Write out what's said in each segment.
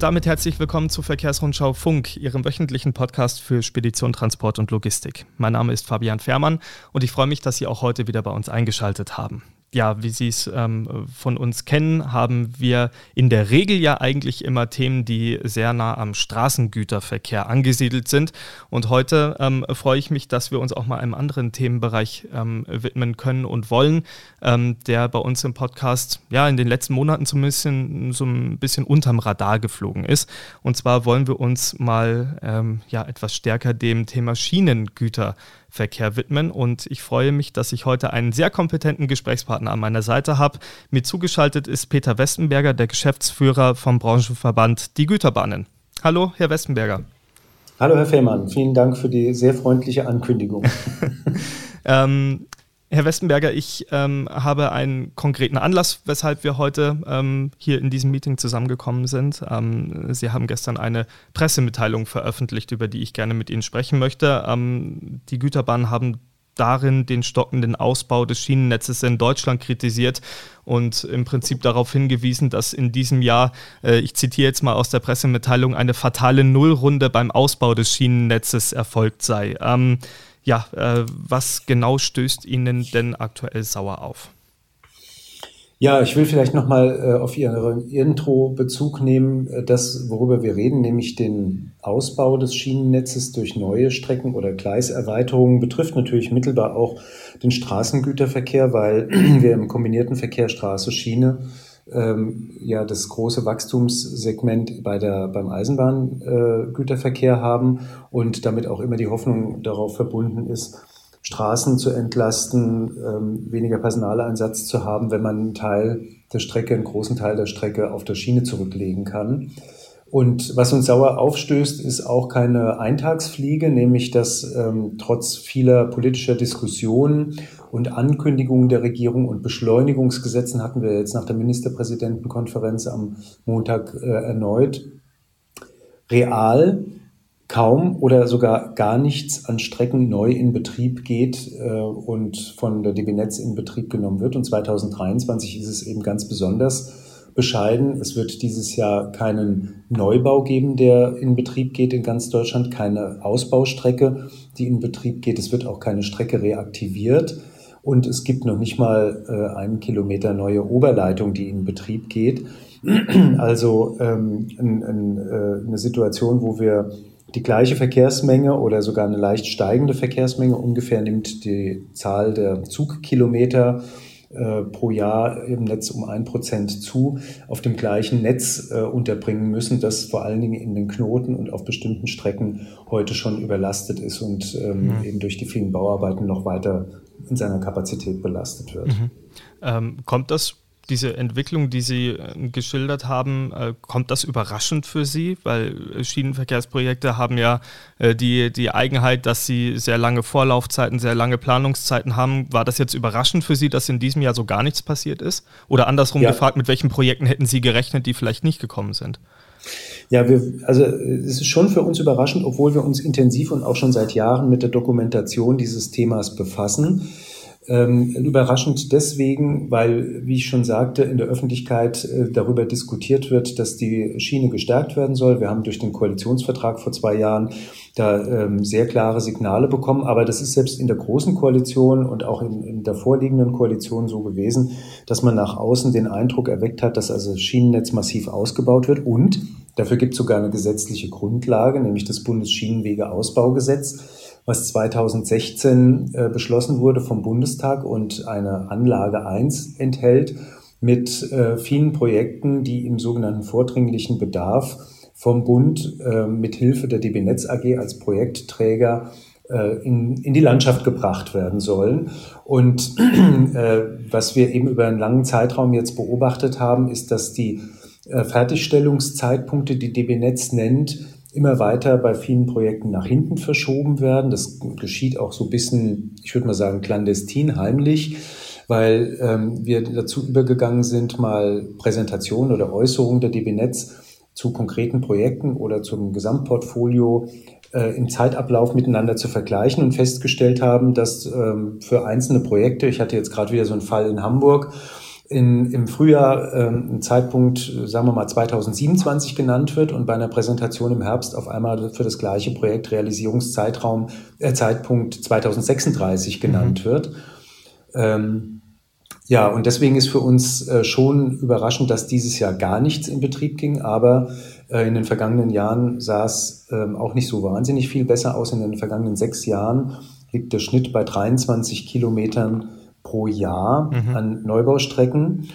und damit herzlich willkommen zu Verkehrsrundschau Funk, Ihrem wöchentlichen Podcast für Spedition, Transport und Logistik. Mein Name ist Fabian Fährmann und ich freue mich, dass Sie auch heute wieder bei uns eingeschaltet haben ja, wie Sie es ähm, von uns kennen, haben wir in der Regel ja eigentlich immer Themen, die sehr nah am Straßengüterverkehr angesiedelt sind. Und heute ähm, freue ich mich, dass wir uns auch mal einem anderen Themenbereich ähm, widmen können und wollen, ähm, der bei uns im Podcast ja in den letzten Monaten zumindest so ein bisschen unterm Radar geflogen ist. Und zwar wollen wir uns mal ähm, ja etwas stärker dem Thema Schienengüter Verkehr widmen. Und ich freue mich, dass ich heute einen sehr kompetenten Gesprächspartner an meiner Seite habe. Mir zugeschaltet ist Peter Westenberger, der Geschäftsführer vom Branchenverband Die Güterbahnen. Hallo, Herr Westenberger. Hallo, Herr Fehmarn. Vielen Dank für die sehr freundliche Ankündigung. ähm, Herr Westenberger, ich ähm, habe einen konkreten Anlass, weshalb wir heute ähm, hier in diesem Meeting zusammengekommen sind. Ähm, Sie haben gestern eine Pressemitteilung veröffentlicht, über die ich gerne mit Ihnen sprechen möchte. Ähm, die Güterbahnen haben darin den stockenden Ausbau des Schienennetzes in Deutschland kritisiert und im Prinzip darauf hingewiesen, dass in diesem Jahr, äh, ich zitiere jetzt mal aus der Pressemitteilung, eine fatale Nullrunde beim Ausbau des Schienennetzes erfolgt sei. Ja, äh, was genau stößt Ihnen denn aktuell sauer auf? Ja, ich will vielleicht nochmal äh, auf Ihre Intro Bezug nehmen. Äh, das, worüber wir reden, nämlich den Ausbau des Schienennetzes durch neue Strecken oder Gleiserweiterungen, betrifft natürlich mittelbar auch den Straßengüterverkehr, weil wir im kombinierten Verkehr Straße, Schiene ähm, ja das große Wachstumssegment bei der, beim Eisenbahngüterverkehr äh, haben und damit auch immer die Hoffnung darauf verbunden ist, Straßen zu entlasten, ähm, weniger Personaleinsatz zu haben, wenn man einen Teil der Strecke, einen großen Teil der Strecke auf der Schiene zurücklegen kann. Und was uns sauer aufstößt, ist auch keine Eintagsfliege, nämlich dass ähm, trotz vieler politischer Diskussionen und Ankündigungen der Regierung und Beschleunigungsgesetzen hatten wir jetzt nach der Ministerpräsidentenkonferenz am Montag äh, erneut, real kaum oder sogar gar nichts an Strecken neu in Betrieb geht äh, und von der DB Netz in Betrieb genommen wird. Und 2023 ist es eben ganz besonders bescheiden. Es wird dieses Jahr keinen Neubau geben, der in Betrieb geht in ganz Deutschland, keine Ausbaustrecke, die in Betrieb geht. Es wird auch keine Strecke reaktiviert. Und es gibt noch nicht mal äh, einen Kilometer neue Oberleitung, die in Betrieb geht. Also ähm, ein, ein, äh, eine Situation, wo wir die gleiche Verkehrsmenge oder sogar eine leicht steigende Verkehrsmenge ungefähr nimmt die Zahl der Zugkilometer äh, pro Jahr im Netz um ein Prozent zu, auf dem gleichen Netz äh, unterbringen müssen, das vor allen Dingen in den Knoten und auf bestimmten Strecken heute schon überlastet ist und ähm, mhm. eben durch die vielen Bauarbeiten noch weiter in seiner Kapazität belastet wird. Mhm. Ähm, kommt das diese Entwicklung, die Sie äh, geschildert haben, äh, kommt das überraschend für Sie? Weil äh, Schienenverkehrsprojekte haben ja die, die Eigenheit, dass sie sehr lange Vorlaufzeiten, sehr lange Planungszeiten haben. War das jetzt überraschend für Sie, dass in diesem Jahr so gar nichts passiert ist? Oder andersrum ja. gefragt, mit welchen Projekten hätten Sie gerechnet, die vielleicht nicht gekommen sind? Ja, wir, also es ist schon für uns überraschend, obwohl wir uns intensiv und auch schon seit Jahren mit der Dokumentation dieses Themas befassen. Ähm, überraschend deswegen, weil, wie ich schon sagte, in der Öffentlichkeit äh, darüber diskutiert wird, dass die Schiene gestärkt werden soll. Wir haben durch den Koalitionsvertrag vor zwei Jahren da ähm, sehr klare Signale bekommen. Aber das ist selbst in der großen Koalition und auch in, in der vorliegenden Koalition so gewesen, dass man nach außen den Eindruck erweckt hat, dass also das Schienennetz massiv ausgebaut wird. Und dafür gibt es sogar eine gesetzliche Grundlage, nämlich das Bundesschienenwegeausbaugesetz was 2016 äh, beschlossen wurde vom Bundestag und eine Anlage 1 enthält mit äh, vielen Projekten, die im sogenannten vordringlichen Bedarf vom Bund äh, mit Hilfe der DB Netz AG als Projektträger äh, in, in die Landschaft gebracht werden sollen. Und äh, was wir eben über einen langen Zeitraum jetzt beobachtet haben, ist, dass die äh, Fertigstellungszeitpunkte, die DB Netz nennt, immer weiter bei vielen Projekten nach hinten verschoben werden. Das geschieht auch so ein bisschen, ich würde mal sagen, clandestin, heimlich, weil ähm, wir dazu übergegangen sind, mal Präsentationen oder Äußerungen der DB Netz zu konkreten Projekten oder zum Gesamtportfolio äh, im Zeitablauf miteinander zu vergleichen und festgestellt haben, dass ähm, für einzelne Projekte, ich hatte jetzt gerade wieder so einen Fall in Hamburg, in, im Frühjahr ähm, ein Zeitpunkt, sagen wir mal 2027 genannt wird und bei einer Präsentation im Herbst auf einmal für das gleiche Projekt Realisierungszeitraum, äh, Zeitpunkt 2036 genannt mhm. wird. Ähm, ja, und deswegen ist für uns äh, schon überraschend, dass dieses Jahr gar nichts in Betrieb ging, aber äh, in den vergangenen Jahren sah es ähm, auch nicht so wahnsinnig viel besser aus. In den vergangenen sechs Jahren liegt der Schnitt bei 23 Kilometern pro Jahr mhm. an Neubaustrecken.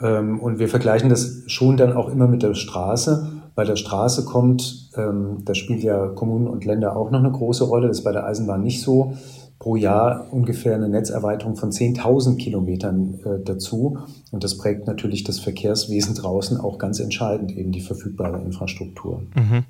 Ähm, und wir vergleichen das schon dann auch immer mit der Straße. Bei der Straße kommt, ähm, da spielt ja Kommunen und Länder auch noch eine große Rolle, das ist bei der Eisenbahn nicht so, pro Jahr ungefähr eine Netzerweiterung von 10.000 Kilometern äh, dazu. Und das prägt natürlich das Verkehrswesen draußen auch ganz entscheidend, eben die verfügbare Infrastruktur. Mhm.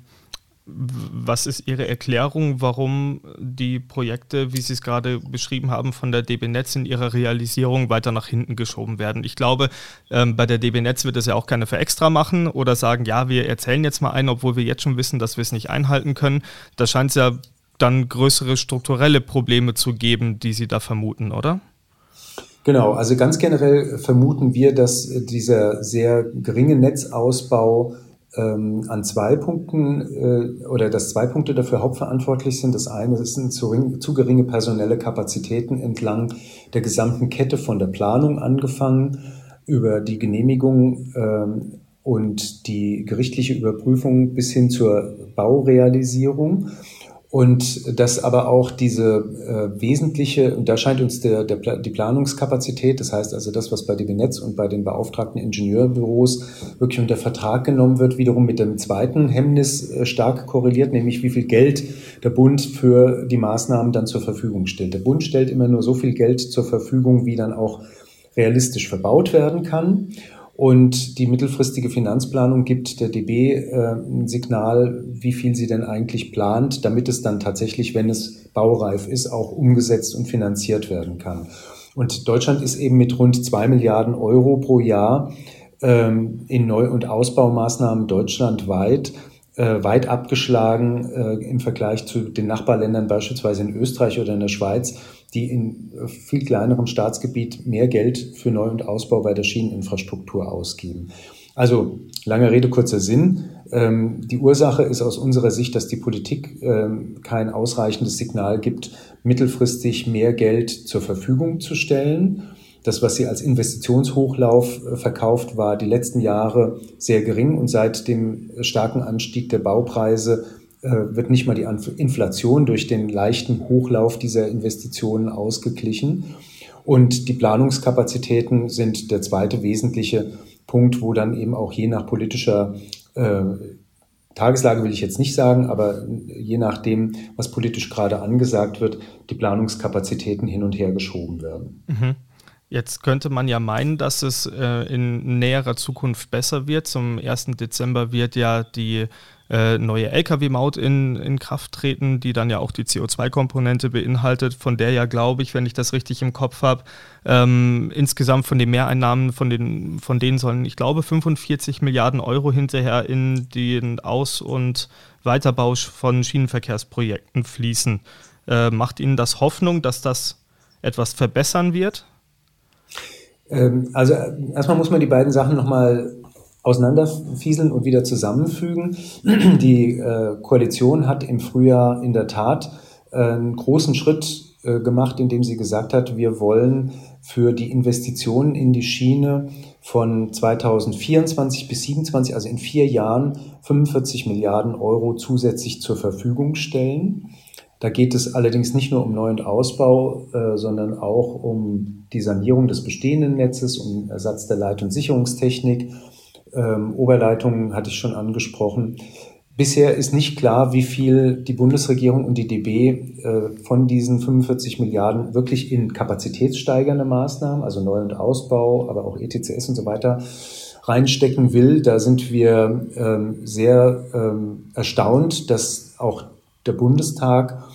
Was ist Ihre Erklärung, warum die Projekte, wie Sie es gerade beschrieben haben, von der DB Netz in ihrer Realisierung weiter nach hinten geschoben werden? Ich glaube, ähm, bei der DB Netz wird es ja auch keine für extra machen oder sagen, ja, wir erzählen jetzt mal ein, obwohl wir jetzt schon wissen, dass wir es nicht einhalten können. Da scheint es ja dann größere strukturelle Probleme zu geben, die Sie da vermuten, oder? Genau, also ganz generell vermuten wir, dass dieser sehr geringe Netzausbau ähm, an zwei Punkten äh, oder dass zwei Punkte dafür hauptverantwortlich sind. Das eine sind zu, zu geringe personelle Kapazitäten entlang der gesamten Kette von der Planung angefangen über die Genehmigung ähm, und die gerichtliche Überprüfung bis hin zur Baurealisierung. Und dass aber auch diese äh, wesentliche, und da scheint uns der, der, die Planungskapazität, das heißt also das, was bei DB Netz und bei den beauftragten Ingenieurbüros wirklich unter Vertrag genommen wird, wiederum mit dem zweiten Hemmnis äh, stark korreliert, nämlich wie viel Geld der Bund für die Maßnahmen dann zur Verfügung stellt. Der Bund stellt immer nur so viel Geld zur Verfügung, wie dann auch realistisch verbaut werden kann. Und die mittelfristige Finanzplanung gibt der DB äh, ein Signal, wie viel sie denn eigentlich plant, damit es dann tatsächlich, wenn es baureif ist, auch umgesetzt und finanziert werden kann. Und Deutschland ist eben mit rund zwei Milliarden Euro pro Jahr ähm, in Neu- und Ausbaumaßnahmen deutschlandweit äh, weit abgeschlagen äh, im Vergleich zu den Nachbarländern, beispielsweise in Österreich oder in der Schweiz, die in äh, viel kleinerem Staatsgebiet mehr Geld für Neu- und Ausbau bei der Schieneninfrastruktur ausgeben. Also lange Rede, kurzer Sinn. Ähm, die Ursache ist aus unserer Sicht, dass die Politik ähm, kein ausreichendes Signal gibt, mittelfristig mehr Geld zur Verfügung zu stellen. Das, was sie als Investitionshochlauf äh, verkauft, war die letzten Jahre sehr gering und seit dem starken Anstieg der Baupreise äh, wird nicht mal die Inflation durch den leichten Hochlauf dieser Investitionen ausgeglichen. Und die Planungskapazitäten sind der zweite wesentliche Punkt, wo dann eben auch je nach politischer äh, Tageslage will ich jetzt nicht sagen, aber je nachdem, was politisch gerade angesagt wird, die Planungskapazitäten hin und her geschoben werden. Mhm. Jetzt könnte man ja meinen, dass es äh, in näherer Zukunft besser wird. Zum 1. Dezember wird ja die äh, neue Lkw-Maut in, in Kraft treten, die dann ja auch die CO2-Komponente beinhaltet, von der ja, glaube ich, wenn ich das richtig im Kopf habe, ähm, insgesamt von den Mehreinnahmen, von, den, von denen sollen, ich glaube, 45 Milliarden Euro hinterher in den Aus- und Weiterbau von Schienenverkehrsprojekten fließen. Äh, macht Ihnen das Hoffnung, dass das etwas verbessern wird? Ähm, also erstmal muss man die beiden Sachen nochmal auseinanderfieseln und wieder zusammenfügen. Die äh, Koalition hat im Frühjahr in der Tat äh, einen großen Schritt äh, gemacht, indem sie gesagt hat, wir wollen für die Investitionen in die Schiene von 2024 bis 2027, also in vier Jahren, 45 Milliarden Euro zusätzlich zur Verfügung stellen. Da geht es allerdings nicht nur um Neu- und Ausbau, äh, sondern auch um die Sanierung des bestehenden Netzes, um Ersatz der Leit- und Sicherungstechnik. Ähm, Oberleitungen hatte ich schon angesprochen. Bisher ist nicht klar, wie viel die Bundesregierung und die DB äh, von diesen 45 Milliarden wirklich in kapazitätssteigernde Maßnahmen, also Neu- und Ausbau, aber auch ETCS und so weiter, reinstecken will. Da sind wir ähm, sehr ähm, erstaunt, dass auch der Bundestag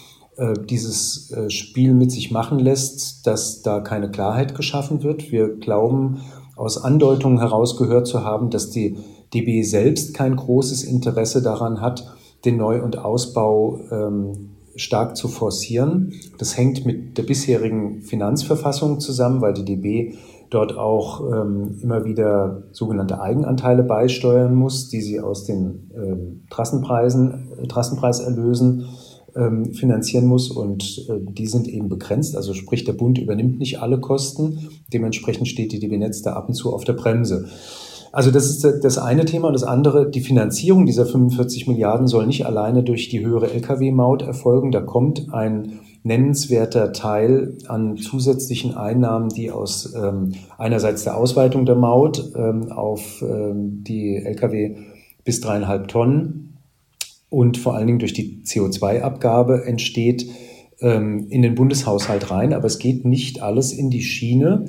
dieses äh, Spiel mit sich machen lässt, dass da keine Klarheit geschaffen wird. Wir glauben, aus Andeutungen herausgehört zu haben, dass die DB selbst kein großes Interesse daran hat, den Neu- und Ausbau ähm, stark zu forcieren. Das hängt mit der bisherigen Finanzverfassung zusammen, weil die DB dort auch ähm, immer wieder sogenannte Eigenanteile beisteuern muss, die sie aus den ähm, Trassenpreisen, äh, Trassenpreiserlösen ähm, finanzieren muss und äh, die sind eben begrenzt. Also sprich, der Bund übernimmt nicht alle Kosten. Dementsprechend steht die DB Netz da ab und zu auf der Bremse. Also das ist das eine Thema. Und das andere, die Finanzierung dieser 45 Milliarden soll nicht alleine durch die höhere Lkw-Maut erfolgen. Da kommt ein nennenswerter Teil an zusätzlichen Einnahmen, die aus ähm, einerseits der Ausweitung der Maut ähm, auf ähm, die Lkw bis dreieinhalb Tonnen und vor allen Dingen durch die CO2-Abgabe entsteht, ähm, in den Bundeshaushalt rein. Aber es geht nicht alles in die Schiene.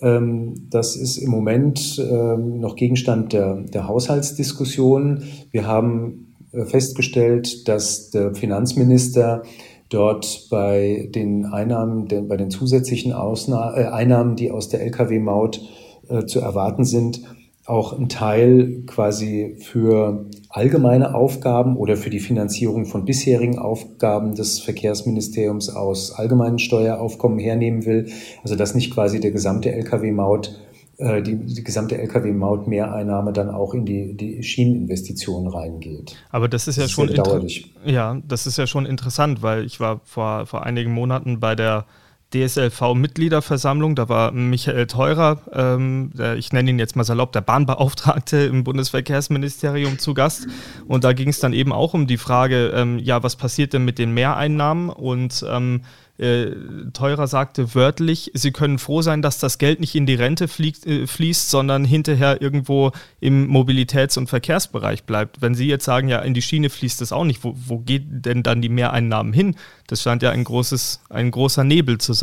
Ähm, das ist im Moment ähm, noch Gegenstand der, der Haushaltsdiskussion. Wir haben äh, festgestellt, dass der Finanzminister dort bei den Einnahmen, bei den zusätzlichen Ausna äh, Einnahmen, die aus der Lkw-Maut äh, zu erwarten sind, auch ein Teil quasi für allgemeine Aufgaben oder für die Finanzierung von bisherigen Aufgaben des Verkehrsministeriums aus allgemeinen Steueraufkommen hernehmen will. Also dass nicht quasi der gesamte Lkw-Maut äh, die, die gesamte Lkw-Maut-Mehreinnahme dann auch in die, die Schieneninvestitionen reingeht. Aber das ist ja das ist schon. Ja, das ist ja schon interessant, weil ich war vor, vor einigen Monaten bei der DSLV-Mitgliederversammlung. Da war Michael Theurer, ähm, der, ich nenne ihn jetzt mal salopp, der Bahnbeauftragte im Bundesverkehrsministerium zu Gast. Und da ging es dann eben auch um die Frage, ähm, ja, was passiert denn mit den Mehreinnahmen? Und ähm, äh, Teurer sagte wörtlich, sie können froh sein, dass das Geld nicht in die Rente fliegt, äh, fließt, sondern hinterher irgendwo im Mobilitäts- und Verkehrsbereich bleibt. Wenn Sie jetzt sagen, ja, in die Schiene fließt das auch nicht, wo, wo geht denn dann die Mehreinnahmen hin? Das scheint ja ein, großes, ein großer Nebel zu sein.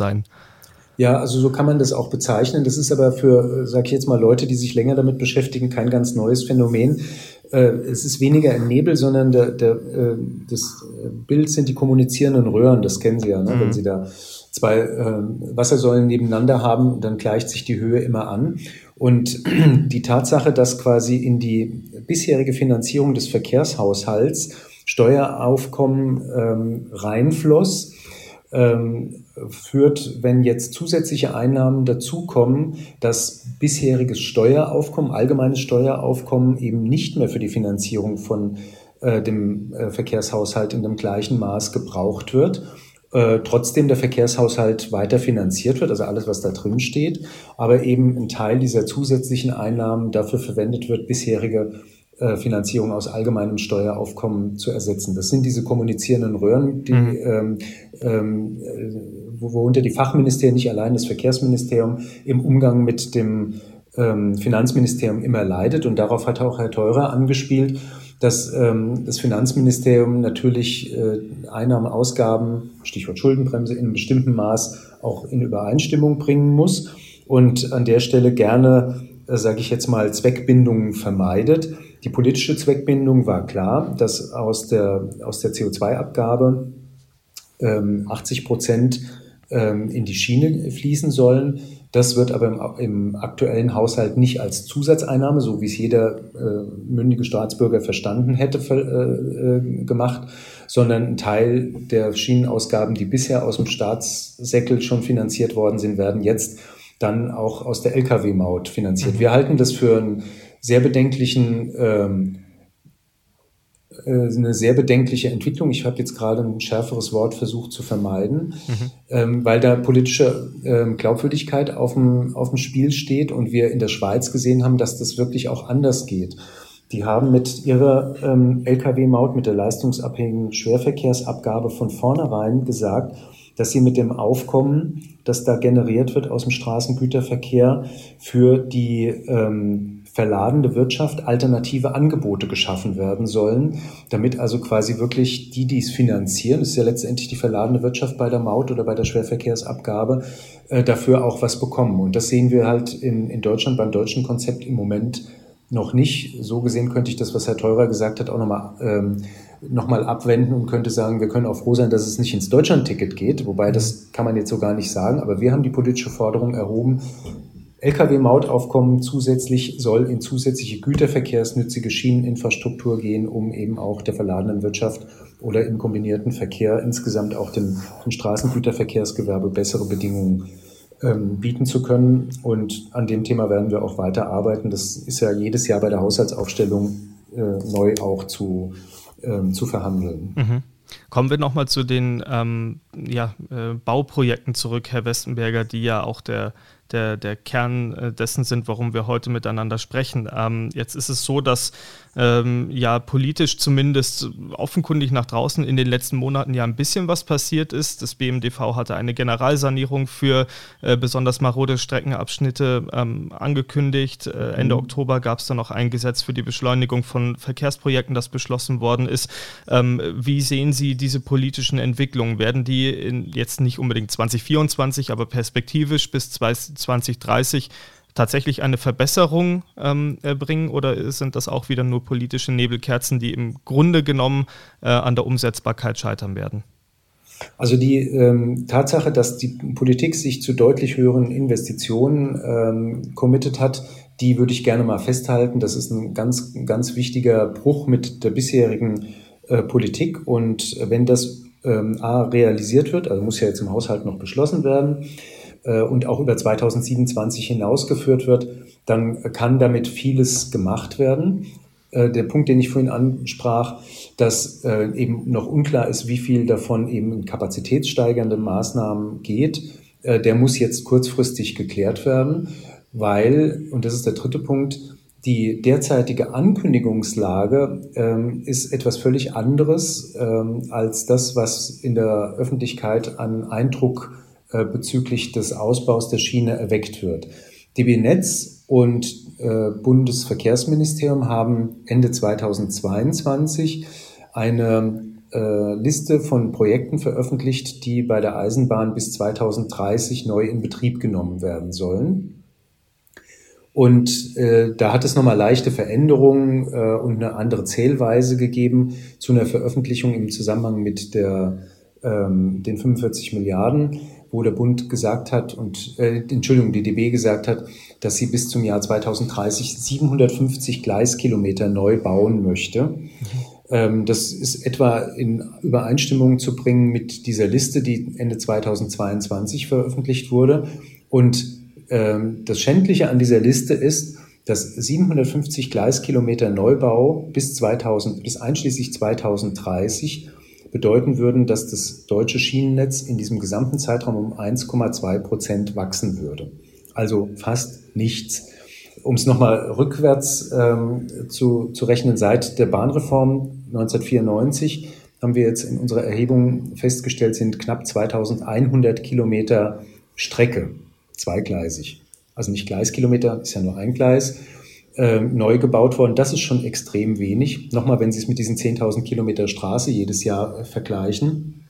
Ja, also so kann man das auch bezeichnen. Das ist aber für, sag ich jetzt mal, Leute, die sich länger damit beschäftigen, kein ganz neues Phänomen. Äh, es ist weniger ein Nebel, sondern der, der, äh, das Bild sind die kommunizierenden Röhren. Das kennen Sie ja, ne? Mhm. wenn Sie da zwei äh, Wassersäulen nebeneinander haben, dann gleicht sich die Höhe immer an. Und die Tatsache, dass quasi in die bisherige Finanzierung des Verkehrshaushalts Steueraufkommen ähm, reinfloss, ähm, führt, wenn jetzt zusätzliche Einnahmen dazukommen, dass bisheriges Steueraufkommen, allgemeines Steueraufkommen eben nicht mehr für die Finanzierung von äh, dem äh, Verkehrshaushalt in dem gleichen Maß gebraucht wird. Äh, trotzdem der Verkehrshaushalt weiter finanziert wird, also alles, was da drin steht, aber eben ein Teil dieser zusätzlichen Einnahmen dafür verwendet wird, bisherige äh, Finanzierung aus allgemeinem Steueraufkommen zu ersetzen. Das sind diese kommunizierenden Röhren, die, mhm. ähm, ähm, worunter die Fachministerien, nicht allein das Verkehrsministerium, im Umgang mit dem ähm, Finanzministerium immer leidet. Und darauf hat auch Herr Teurer angespielt, dass ähm, das Finanzministerium natürlich äh, Einnahmen, Ausgaben, Stichwort Schuldenbremse, in einem bestimmten Maß auch in Übereinstimmung bringen muss und an der Stelle gerne, äh, sage ich jetzt mal, Zweckbindungen vermeidet. Die politische Zweckbindung war klar, dass aus der, aus der CO2-Abgabe ähm, 80 Prozent in die Schiene fließen sollen. Das wird aber im, im, aktuellen Haushalt nicht als Zusatzeinnahme, so wie es jeder äh, mündige Staatsbürger verstanden hätte, äh, äh, gemacht, sondern ein Teil der Schienenausgaben, die bisher aus dem Staatssäckel schon finanziert worden sind, werden jetzt dann auch aus der Lkw-Maut finanziert. Wir halten das für ein sehr bedenklichen, ähm, äh, eine sehr bedenkliche Entwicklung. Ich habe jetzt gerade ein schärferes Wort versucht zu vermeiden, mhm. ähm, weil da politische ähm, Glaubwürdigkeit auf dem, auf dem Spiel steht und wir in der Schweiz gesehen haben, dass das wirklich auch anders geht. Die haben mit ihrer ähm, Lkw-Maut, mit der leistungsabhängigen Schwerverkehrsabgabe von vornherein gesagt, dass sie mit dem Aufkommen, das da generiert wird aus dem Straßengüterverkehr, für die ähm, verladende Wirtschaft alternative Angebote geschaffen werden sollen, damit also quasi wirklich die, die es finanzieren, das ist ja letztendlich die verladene Wirtschaft bei der Maut oder bei der Schwerverkehrsabgabe, äh, dafür auch was bekommen. Und das sehen wir halt in, in Deutschland beim deutschen Konzept im Moment noch nicht. So gesehen könnte ich das, was Herr Teurer gesagt hat, auch nochmal ähm, nochmal abwenden und könnte sagen, wir können auch froh sein, dass es nicht ins Deutschland-Ticket geht, wobei das kann man jetzt so gar nicht sagen, aber wir haben die politische Forderung erhoben, Lkw-Mautaufkommen zusätzlich soll in zusätzliche güterverkehrsnützige Schieneninfrastruktur gehen, um eben auch der verladenen Wirtschaft oder im kombinierten Verkehr insgesamt auch dem, dem Straßengüterverkehrsgewerbe bessere Bedingungen ähm, bieten zu können. Und an dem Thema werden wir auch weiter arbeiten. Das ist ja jedes Jahr bei der Haushaltsaufstellung äh, neu auch zu, ähm, zu verhandeln. Mhm. Kommen wir nochmal zu den ähm, ja, äh, Bauprojekten zurück, Herr Westenberger, die ja auch der der, der Kern äh, dessen sind, warum wir heute miteinander sprechen. Ähm, jetzt ist es so, dass ähm, ja politisch zumindest offenkundig nach draußen in den letzten Monaten ja ein bisschen was passiert ist. Das BMDV hatte eine Generalsanierung für äh, besonders marode Streckenabschnitte ähm, angekündigt. Äh, Ende mhm. Oktober gab es dann noch ein Gesetz für die Beschleunigung von Verkehrsprojekten, das beschlossen worden ist. Ähm, wie sehen Sie diese politischen Entwicklungen? Werden die in, jetzt nicht unbedingt 2024, aber perspektivisch bis 20 2030 tatsächlich eine Verbesserung ähm, bringen oder sind das auch wieder nur politische Nebelkerzen, die im Grunde genommen äh, an der Umsetzbarkeit scheitern werden? Also die ähm, Tatsache, dass die Politik sich zu deutlich höheren Investitionen ähm, committed hat, die würde ich gerne mal festhalten. Das ist ein ganz, ganz wichtiger Bruch mit der bisherigen äh, Politik. Und wenn das ähm, A realisiert wird, also muss ja jetzt im Haushalt noch beschlossen werden, äh, und auch über 2027 hinausgeführt wird, dann kann damit vieles gemacht werden. Äh, der Punkt, den ich vorhin ansprach, dass äh, eben noch unklar ist, wie viel davon eben in kapazitätssteigernde Maßnahmen geht, der muss jetzt kurzfristig geklärt werden, weil, und das ist der dritte Punkt, die derzeitige Ankündigungslage ähm, ist etwas völlig anderes ähm, als das, was in der Öffentlichkeit an Eindruck äh, bezüglich des Ausbaus der Schiene erweckt wird. DB Netz und äh, Bundesverkehrsministerium haben Ende 2022 eine äh, Liste von Projekten veröffentlicht, die bei der Eisenbahn bis 2030 neu in Betrieb genommen werden sollen. Und äh, da hat es nochmal leichte Veränderungen äh, und eine andere Zählweise gegeben zu einer Veröffentlichung im Zusammenhang mit der, ähm, den 45 Milliarden wo der Bund gesagt hat und äh, Entschuldigung, die DB gesagt hat, dass sie bis zum Jahr 2030 750 Gleiskilometer neu bauen möchte. Mhm. Ähm, das ist etwa in Übereinstimmung zu bringen mit dieser Liste, die Ende 2022 veröffentlicht wurde. Und ähm, das Schändliche an dieser Liste ist, dass 750 Gleiskilometer Neubau bis 2000, bis einschließlich 2030 bedeuten würden, dass das deutsche Schienennetz in diesem gesamten Zeitraum um 1,2 Prozent wachsen würde. Also fast nichts. Um es nochmal rückwärts ähm, zu, zu rechnen, seit der Bahnreform 1994 haben wir jetzt in unserer Erhebung festgestellt, sind knapp 2100 Kilometer Strecke, zweigleisig. Also nicht Gleiskilometer, ist ja nur ein Gleis, äh, neu gebaut worden. Das ist schon extrem wenig. Nochmal, wenn Sie es mit diesen 10.000 Kilometer Straße jedes Jahr äh, vergleichen.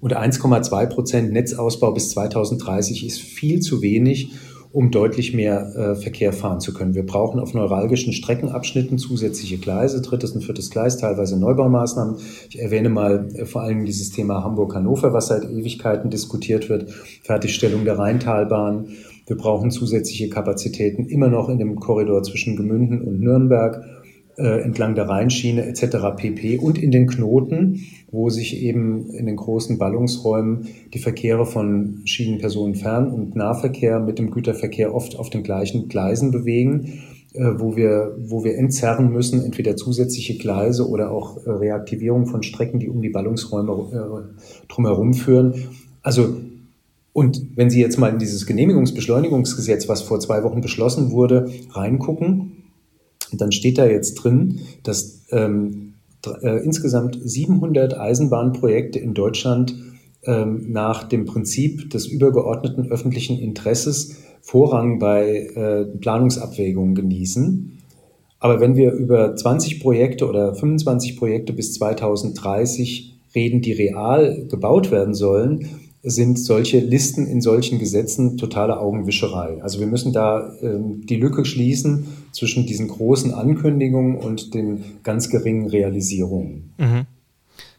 Und 1,2 Prozent Netzausbau bis 2030 ist viel zu wenig, um deutlich mehr äh, Verkehr fahren zu können. Wir brauchen auf neuralgischen Streckenabschnitten zusätzliche Gleise, drittes und viertes Gleis, teilweise Neubaumaßnahmen. Ich erwähne mal äh, vor allem dieses Thema Hamburg-Hannover, was seit Ewigkeiten diskutiert wird, Fertigstellung der Rheintalbahn, wir brauchen zusätzliche Kapazitäten immer noch in dem Korridor zwischen Gemünden und Nürnberg, äh, entlang der Rheinschiene etc. pp. und in den Knoten, wo sich eben in den großen Ballungsräumen die Verkehre von Schienenpersonenfern- und Nahverkehr mit dem Güterverkehr oft auf den gleichen Gleisen bewegen, äh, wo, wir, wo wir entzerren müssen, entweder zusätzliche Gleise oder auch äh, Reaktivierung von Strecken, die um die Ballungsräume äh, drumherum führen. Also und wenn Sie jetzt mal in dieses Genehmigungsbeschleunigungsgesetz, was vor zwei Wochen beschlossen wurde, reingucken, dann steht da jetzt drin, dass ähm, äh, insgesamt 700 Eisenbahnprojekte in Deutschland ähm, nach dem Prinzip des übergeordneten öffentlichen Interesses Vorrang bei äh, Planungsabwägungen genießen. Aber wenn wir über 20 Projekte oder 25 Projekte bis 2030 reden, die real gebaut werden sollen, sind solche Listen in solchen Gesetzen totale Augenwischerei. Also wir müssen da ähm, die Lücke schließen zwischen diesen großen Ankündigungen und den ganz geringen Realisierungen. Mhm.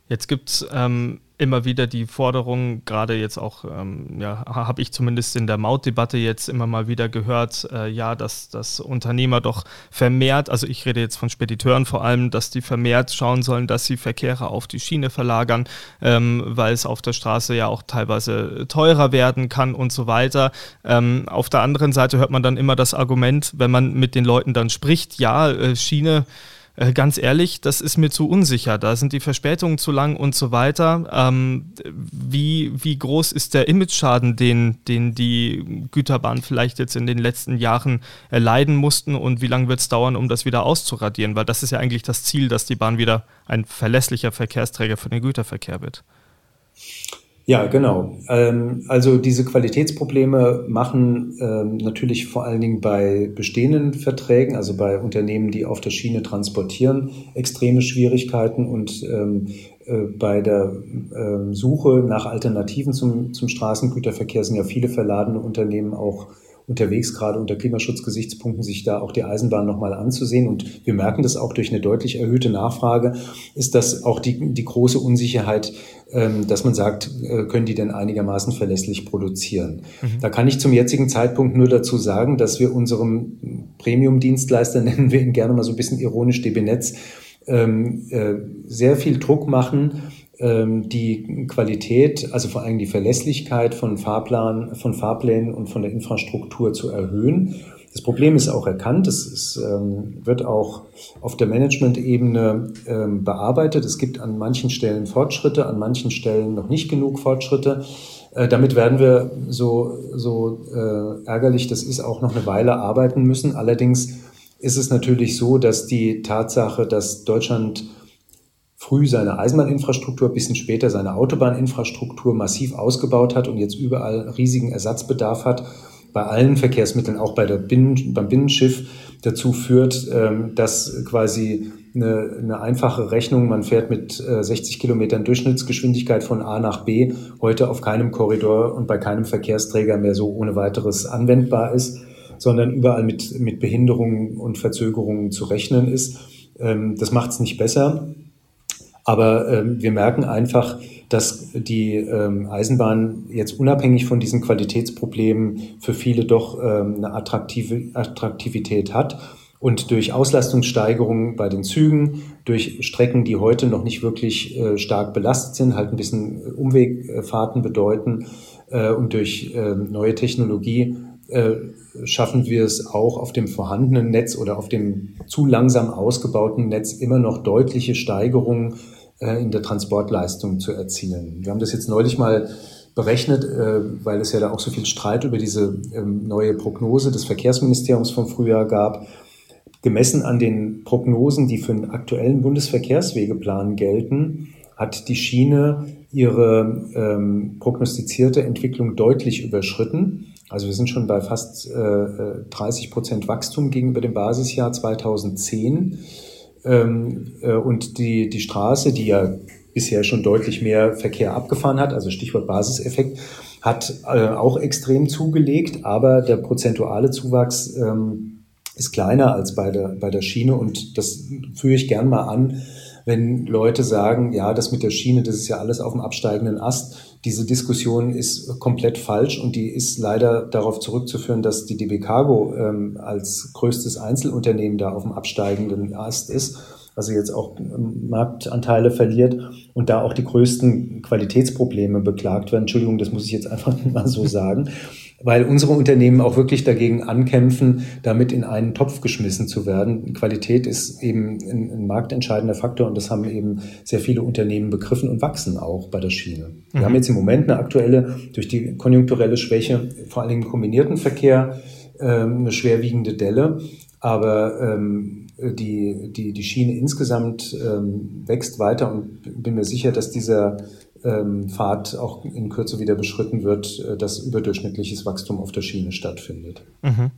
Jetzt gibt es ähm, immer wieder die Forderung, gerade jetzt auch, ähm, ja, habe ich zumindest in der Mautdebatte jetzt immer mal wieder gehört, äh, ja, dass, dass Unternehmer doch vermehrt, also ich rede jetzt von Spediteuren vor allem, dass die vermehrt schauen sollen, dass sie Verkehre auf die Schiene verlagern, ähm, weil es auf der Straße ja auch teilweise teurer werden kann und so weiter. Ähm, auf der anderen Seite hört man dann immer das Argument, wenn man mit den Leuten dann spricht, ja, äh, Schiene, äh, ganz ehrlich, das ist mir zu unsicher. Da sind die Verspätungen zu lang und so weiter. Ähm, wie, wie groß ist der Imageschaden, den, den die Güterbahn vielleicht jetzt in den letzten Jahren erleiden mussten und wie lange wird es dauern, um das wieder auszuradieren? Weil das ist ja eigentlich das Ziel, dass die Bahn wieder ein verlässlicher Verkehrsträger für den Güterverkehr wird. Ja, genau. Ähm, also diese Qualitätsprobleme machen ähm, natürlich vor allen Dingen bei bestehenden Verträgen, also bei Unternehmen, die auf der Schiene transportieren, extreme Schwierigkeiten und ähm, äh, bei der Suche nach Alternativen zum, zum Straßengüterverkehr sind ja viele verladene Unternehmen auch unterwegs, gerade unter Klimaschutzgesichtspunkten, sich da auch die Eisenbahn nochmal anzusehen. Und wir merken das auch durch eine deutlich erhöhte Nachfrage, ist das auch die, die große Unsicherheit, ähm, dass man sagt, äh, können die denn einigermaßen verlässlich produzieren? Mhm. Da kann ich zum jetzigen Zeitpunkt nur dazu sagen, dass wir unserem Premium-Dienstleister, nennen wir ihn gerne mal so ein bisschen ironisch DB Netz, ähm, äh, sehr viel Druck machen, ähm, die Qualität, also vor allem die Verlässlichkeit von Fahrplan, von Fahrplänen und von der Infrastruktur zu erhöhen. Das Problem ist auch erkannt, es ist, ähm, wird auch auf der Management-Ebene ähm, bearbeitet. Es gibt an manchen Stellen Fortschritte, an manchen Stellen noch nicht genug Fortschritte. Äh, damit werden wir so, so äh, ärgerlich, das ist auch noch eine Weile arbeiten müssen. Allerdings ist es natürlich so, dass die Tatsache, dass Deutschland früh seine Eisenbahninfrastruktur, bisschen später seine Autobahninfrastruktur massiv ausgebaut hat und jetzt überall riesigen Ersatzbedarf hat, bei allen Verkehrsmitteln, auch bei der Binnen, beim Binnenschiff, dazu führt, ähm, dass quasi eine, eine einfache Rechnung, man fährt mit 60 äh, Kilometern Durchschnittsgeschwindigkeit von A nach B, heute auf keinem Korridor und bei keinem Verkehrsträger mehr so ohne weiteres anwendbar ist, sondern überall mit, mit Behinderungen und Verzögerungen zu rechnen ist. Ähm, das macht es nicht besser. Aber ähm, wir merken einfach, dass die ähm, Eisenbahn jetzt unabhängig von diesen Qualitätsproblemen für viele doch ähm, eine attraktive Attraktivität hat. Und durch Auslastungssteigerungen bei den Zügen, durch Strecken, die heute noch nicht wirklich äh, stark belastet sind, halt ein bisschen Umwegfahrten bedeuten äh, und durch äh, neue Technologie äh, schaffen wir es auch auf dem vorhandenen Netz oder auf dem zu langsam ausgebauten Netz immer noch deutliche Steigerungen äh, in der Transportleistung zu erzielen. Wir haben das jetzt neulich mal berechnet, äh, weil es ja da auch so viel Streit über diese ähm, neue Prognose des Verkehrsministeriums vom Frühjahr gab. Gemessen an den Prognosen, die für den aktuellen Bundesverkehrswegeplan gelten, hat die Schiene ihre ähm, prognostizierte Entwicklung deutlich überschritten. Also wir sind schon bei fast äh, 30 Prozent Wachstum gegenüber dem Basisjahr 2010. Ähm, äh, und die, die Straße, die ja bisher schon deutlich mehr Verkehr abgefahren hat, also Stichwort Basiseffekt, hat äh, auch extrem zugelegt, aber der prozentuale Zuwachs ähm, ist kleiner als bei der, bei der Schiene und das führe ich gern mal an, wenn Leute sagen, ja, das mit der Schiene, das ist ja alles auf dem absteigenden Ast. Diese Diskussion ist komplett falsch und die ist leider darauf zurückzuführen, dass die DB Cargo ähm, als größtes Einzelunternehmen da auf dem absteigenden Ast ist also jetzt auch ähm, Marktanteile verliert und da auch die größten Qualitätsprobleme beklagt werden. Entschuldigung, das muss ich jetzt einfach mal so sagen weil unsere Unternehmen auch wirklich dagegen ankämpfen, damit in einen Topf geschmissen zu werden. Qualität ist eben ein, ein marktentscheidender Faktor und das haben eben sehr viele Unternehmen begriffen und wachsen auch bei der Schiene. Wir mhm. haben jetzt im Moment eine aktuelle, durch die konjunkturelle Schwäche, vor allem im kombinierten Verkehr, ähm, eine schwerwiegende Delle. Aber ähm, die, die, die Schiene insgesamt ähm, wächst weiter und bin mir sicher, dass dieser Pfad auch in Kürze wieder beschritten wird, äh, dass überdurchschnittliches Wachstum auf der Schiene stattfindet. Mhm.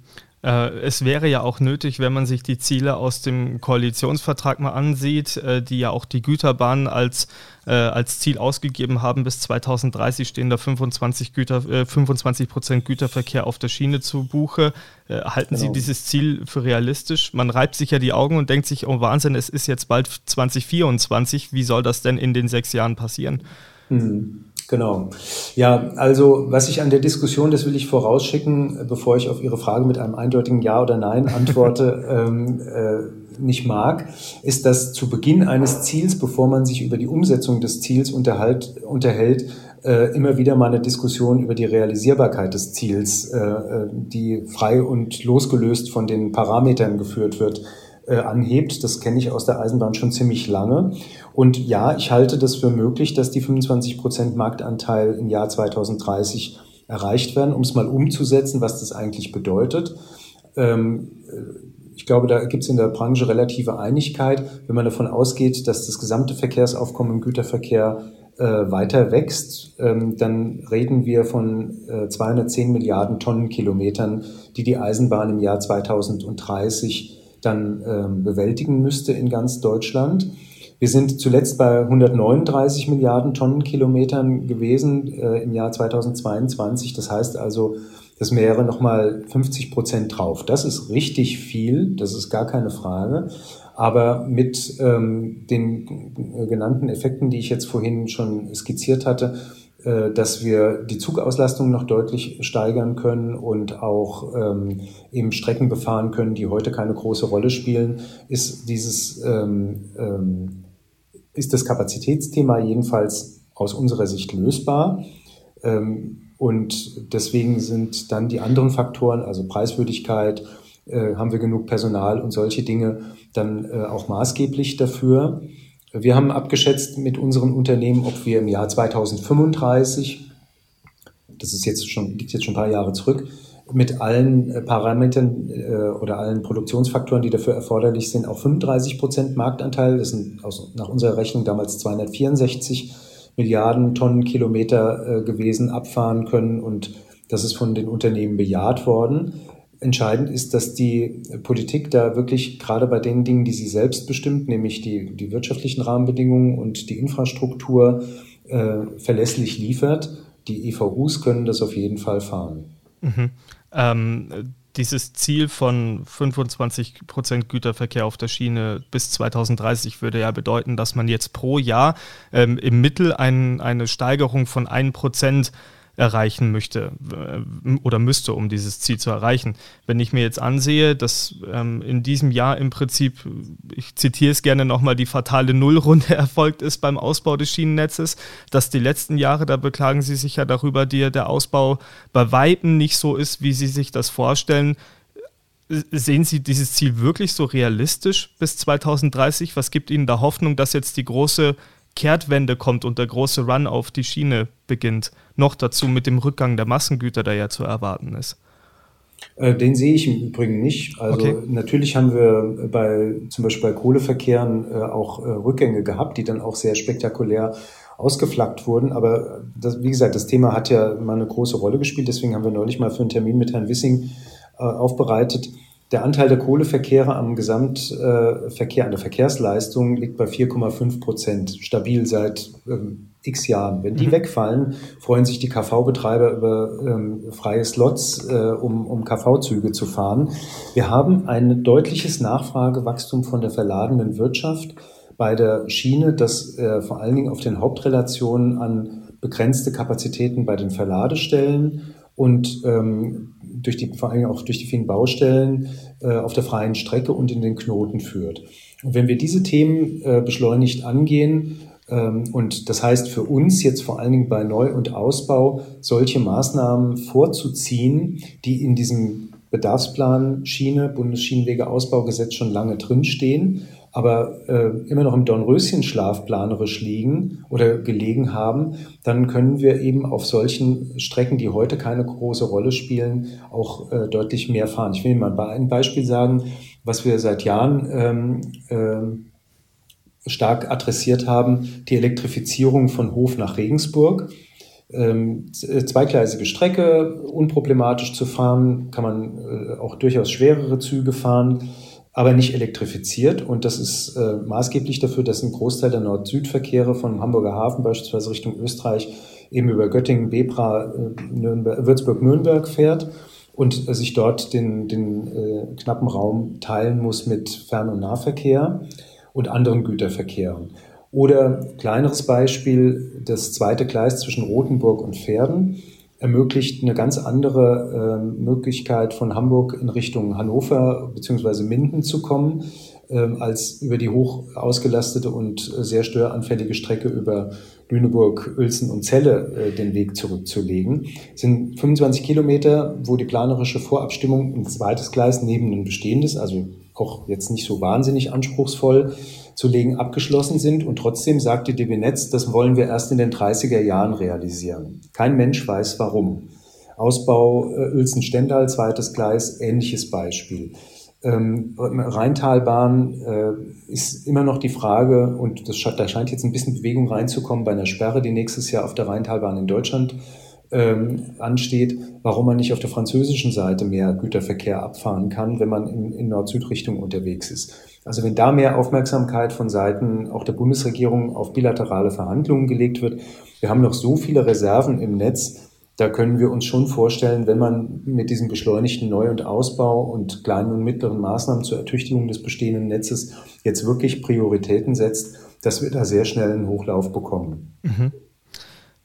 Äh, es wäre ja auch nötig, wenn man sich die Ziele aus dem Koalitionsvertrag mal ansieht, äh, die ja auch die Güterbahn als, äh, als Ziel ausgegeben haben. Bis 2030 stehen da 25, Güter, 25 Prozent Güterverkehr auf der Schiene zu Buche. halten genau. Sie dieses Ziel für realistisch? Man reibt sich ja die Augen und denkt sich, oh Wahnsinn, es ist jetzt bald 2024. Wie soll das denn in den sechs Jahren passieren? Mhm. Genau. Ja, also was ich an der Diskussion, das will ich vorausschicken, bevor ich auf Ihre Frage mit einem eindeutigen Ja oder Nein antworte, ähm, äh, nicht mag, ist, dass zu Beginn eines Ziels, bevor man sich über die Umsetzung des Ziels unterhalt, unterhält, äh, immer wieder mal eine Diskussion über die Realisierbarkeit des Ziels, äh, äh die frei und losgelöst von den Parametern geführt wird, äh, anhebt. Das kenne ich aus der Eisenbahn schon ziemlich lange. Und ja, ich halte das für möglich, dass die 25 Prozent Marktanteil im Jahr 2030 erreicht werden, um es mal umzusetzen, was das eigentlich bedeutet. Ähm, ich glaube, da gibt es in der Branche relative Einigkeit, wenn man davon ausgeht, dass das gesamte Verkehrsaufkommen im Güterverkehr äh, weiter wächst, ähm, dann reden wir von äh, 210 Milliarden Tonnenkilometern, die die Eisenbahn im Jahr 2030 dann ähm, bewältigen müsste in ganz Deutschland. Wir sind zuletzt bei 139 Milliarden Tonnenkilometern gewesen äh, im Jahr 2022. Das heißt also, das wäre nochmal 50 Prozent drauf. Das ist richtig viel, das ist gar keine Frage. Aber mit ähm, den genannten Effekten, die ich jetzt vorhin schon skizziert hatte, äh, dass wir die Zugauslastung noch deutlich steigern können und auch ähm, eben Strecken befahren können, die heute keine große Rolle spielen, ist dieses ähm, ähm, ist das Kapazitätsthema jedenfalls aus unserer Sicht lösbar. Ähm, und deswegen sind dann die anderen Faktoren, also Preiswürdigkeit, äh, haben wir genug Personal und solche Dinge dann äh, auch maßgeblich dafür. Wir haben abgeschätzt mit unseren Unternehmen, ob wir im Jahr 2035, das ist jetzt schon, liegt jetzt schon ein paar Jahre zurück, mit allen äh, Parametern äh, oder allen Produktionsfaktoren, die dafür erforderlich sind, auch 35 Prozent Marktanteil. Das sind aus, nach unserer Rechnung damals 264 Milliarden Tonnenkilometer äh, gewesen, abfahren können. Und das ist von den Unternehmen bejaht worden. Entscheidend ist, dass die Politik da wirklich gerade bei den Dingen, die sie selbst bestimmt, nämlich die, die wirtschaftlichen Rahmenbedingungen und die Infrastruktur, äh, verlässlich liefert. Die EVUs können das auf jeden Fall fahren. Mhm. Ähm, dieses Ziel von 25 Prozent Güterverkehr auf der Schiene bis 2030 würde ja bedeuten, dass man jetzt pro Jahr ähm, im Mittel ein, eine Steigerung von 1 Prozent erreichen möchte äh, oder müsste, um dieses Ziel zu erreichen. Wenn ich mir jetzt ansehe, dass ähm, in diesem Jahr im Prinzip, ich zitiere es gerne nochmal, die fatale Nullrunde erfolgt ist beim Ausbau des Schienennetzes, dass die letzten Jahre, da beklagen Sie sich ja darüber, die, der Ausbau bei Weitem nicht so ist, wie Sie sich das vorstellen. Sehen Sie dieses Ziel wirklich so realistisch bis 2030? Was gibt Ihnen da Hoffnung, dass jetzt die große Kehrtwende kommt und der große Run auf die Schiene beginnt. Noch dazu mit dem Rückgang der Massengüter, der ja zu erwarten ist. Äh, den sehe ich im Übrigen nicht. Also okay. natürlich haben wir bei zum Beispiel bei Kohleverkehren äh, auch äh, Rückgänge gehabt, die dann auch sehr spektakulär ausgeflaggt wurden. Aber das, wie gesagt, das Thema hat ja mal eine große Rolle gespielt. Deswegen haben wir neulich mal für einen Termin mit Herrn Wissing aufbereitet, der Anteil der Kohleverkehre am Gesamtverkehr, an der Verkehrsleistung liegt bei 4,5 Prozent, stabil seit ähm, x Jahren. Wenn die mhm. wegfallen, freuen sich die KV-Betreiber über ähm, freie Slots, äh, um, um KV-Züge zu fahren. Wir haben ein deutliches Nachfragewachstum von der verladenen Wirtschaft bei der Schiene, das äh, vor allen Dingen auf den Hauptrelationen an begrenzte Kapazitäten bei den Verladestellen und ähm, durch die, vor allem auch durch die vielen Baustellen äh, auf der freien Strecke und in den Knoten führt. Und wenn wir diese Themen äh, beschleunigt angehen, ähm, und das heißt für uns jetzt vor allen Dingen bei Neu- und Ausbau solche Maßnahmen vorzuziehen, die in diesem Bedarfsplan Schiene, Bundesschienenwegeausbaugesetz schon lange drinstehen aber äh, immer noch im Dornröschenschlaf planerisch liegen oder gelegen haben, dann können wir eben auf solchen Strecken, die heute keine große Rolle spielen, auch äh, deutlich mehr fahren. Ich will Ihnen mal ein Beispiel sagen, was wir seit Jahren ähm, äh, stark adressiert haben, die Elektrifizierung von Hof nach Regensburg. Ähm, zweigleisige Strecke, unproblematisch zu fahren, kann man äh, auch durchaus schwerere Züge fahren, aber nicht elektrifiziert. Und das ist äh, maßgeblich dafür, dass ein Großteil der Nord-Süd-Verkehre von Hamburger Hafen beispielsweise Richtung Österreich eben über Göttingen, Bebra, äh, Würzburg-Nürnberg fährt und sich dort den, den äh, knappen Raum teilen muss mit Fern- und Nahverkehr und anderen Güterverkehren. Oder kleineres Beispiel, das zweite Gleis zwischen Rothenburg und Pferden ermöglicht eine ganz andere äh, Möglichkeit von Hamburg in Richtung Hannover bzw. Minden zu kommen, äh, als über die hoch ausgelastete und sehr störanfällige Strecke über Lüneburg, Uelzen und Celle äh, den Weg zurückzulegen. Es sind 25 Kilometer, wo die planerische Vorabstimmung ein zweites Gleis neben ein bestehendes, also auch jetzt nicht so wahnsinnig anspruchsvoll zu legen, abgeschlossen sind. Und trotzdem sagt die DB Netz, das wollen wir erst in den 30er Jahren realisieren. Kein Mensch weiß warum. Ausbau äh, Uelzen-Stendal, zweites Gleis, ähnliches Beispiel. Ähm, Rheintalbahn äh, ist immer noch die Frage, und das, da scheint jetzt ein bisschen Bewegung reinzukommen bei einer Sperre, die nächstes Jahr auf der Rheintalbahn in Deutschland ähm, ansteht, warum man nicht auf der französischen Seite mehr Güterverkehr abfahren kann, wenn man in, in Nord-Süd-Richtung unterwegs ist. Also wenn da mehr Aufmerksamkeit von Seiten auch der Bundesregierung auf bilaterale Verhandlungen gelegt wird, wir haben noch so viele Reserven im Netz, da können wir uns schon vorstellen, wenn man mit diesem beschleunigten Neu- und Ausbau und kleinen und mittleren Maßnahmen zur Ertüchtigung des bestehenden Netzes jetzt wirklich Prioritäten setzt, dass wir da sehr schnell einen Hochlauf bekommen. Mhm.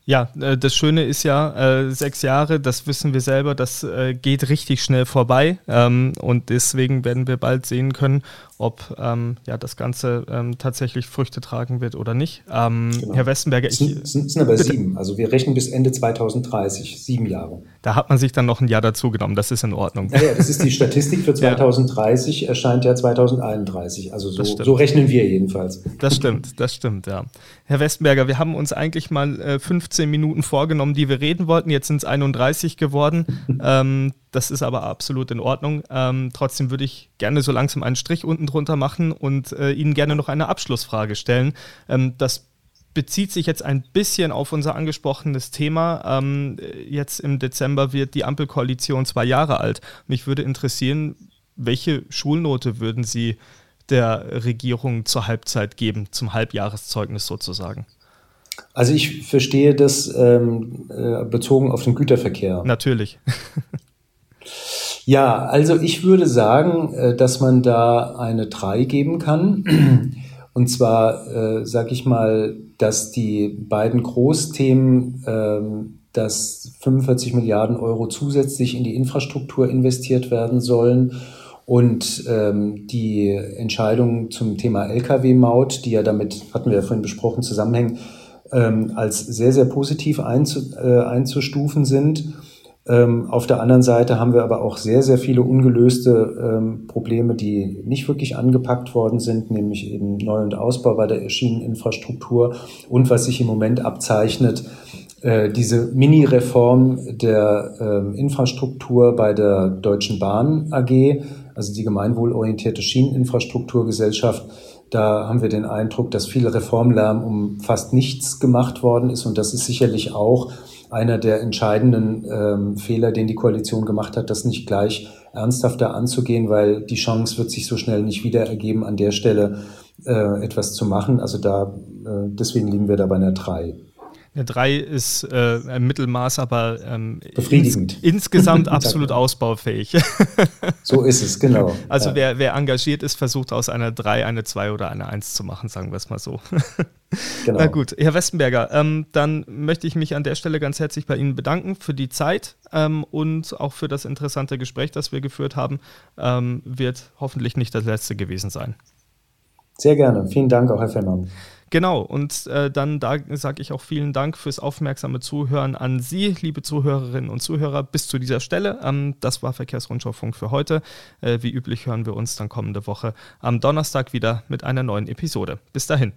Ja, äh, das Schöne ist ja, äh, sechs Jahre, das wissen wir selber, das äh, geht richtig schnell vorbei. Ähm, und deswegen werden wir bald sehen können, ob ähm, ja, das Ganze ähm, tatsächlich Früchte tragen wird oder nicht. Genau. Herr Westenberger, ich. Es sind, sind aber bitte. sieben. Also wir rechnen bis Ende 2030, sieben Jahre. Da hat man sich dann noch ein Jahr dazu genommen, das ist in Ordnung. Ja, ja das ist die Statistik für 2030, ja. erscheint ja 2031. Also so, so, rechnen wir jedenfalls. Das stimmt, das stimmt, ja. Herr Westenberger, wir haben uns eigentlich mal äh, 15 Minuten vorgenommen, die wir reden wollten. Jetzt sind es 31 geworden. ähm, das ist aber absolut in Ordnung. Ähm, trotzdem würde ich gerne so langsam einen Strich unten drunter machen und äh, Ihnen gerne noch eine Abschlussfrage stellen. Ähm, das bezieht sich jetzt ein bisschen auf unser angesprochenes Thema. Ähm, jetzt im Dezember wird die Ampelkoalition zwei Jahre alt. Mich würde interessieren, welche Schulnote würden Sie der Regierung zur Halbzeit geben, zum Halbjahreszeugnis sozusagen? Also ich verstehe das ähm, äh, bezogen auf den Güterverkehr. Natürlich. Ja, also ich würde sagen, äh, dass man da eine 3 geben kann. Und zwar, äh, sage ich mal, dass die beiden Großthemen, äh, dass 45 Milliarden Euro zusätzlich in die Infrastruktur investiert werden sollen und ähm, die Entscheidung zum Thema Lkw-Maut, die ja damit, hatten wir ja vorhin besprochen, zusammenhängen, ähm, als sehr, sehr positiv einzu, äh, einzustufen sind. Ähm, auf der anderen Seite haben wir aber auch sehr, sehr viele ungelöste ähm, Probleme, die nicht wirklich angepackt worden sind, nämlich eben Neu- und Ausbau bei der Schieneninfrastruktur und was sich im Moment abzeichnet, äh, diese Mini-Reform der ähm, Infrastruktur bei der Deutschen Bahn AG, also die gemeinwohlorientierte Schieneninfrastrukturgesellschaft. Da haben wir den Eindruck, dass viel Reformlärm um fast nichts gemacht worden ist und das ist sicherlich auch einer der entscheidenden ähm, Fehler, den die Koalition gemacht hat, das nicht gleich ernsthafter anzugehen, weil die Chance wird sich so schnell nicht wieder ergeben, an der Stelle äh, etwas zu machen. Also da, äh, deswegen liegen wir da bei einer 3. Eine 3 ist äh, ein Mittelmaß, aber ähm, befriedigend. Ins, insgesamt absolut ausbaufähig. so ist es, genau. Also ja. wer, wer engagiert ist, versucht aus einer 3 eine 2 oder eine 1 zu machen, sagen wir es mal so. Genau. Na gut, Herr Westenberger, ähm, dann möchte ich mich an der Stelle ganz herzlich bei Ihnen bedanken für die Zeit ähm, und auch für das interessante Gespräch, das wir geführt haben. Ähm, wird hoffentlich nicht das letzte gewesen sein. Sehr gerne. Vielen Dank auch, Herr Fennmann. Genau, und äh, dann da sage ich auch vielen Dank fürs aufmerksame Zuhören an Sie, liebe Zuhörerinnen und Zuhörer, bis zu dieser Stelle. Ähm, das war Verkehrsrundschau-Funk für heute. Äh, wie üblich hören wir uns dann kommende Woche am Donnerstag wieder mit einer neuen Episode. Bis dahin.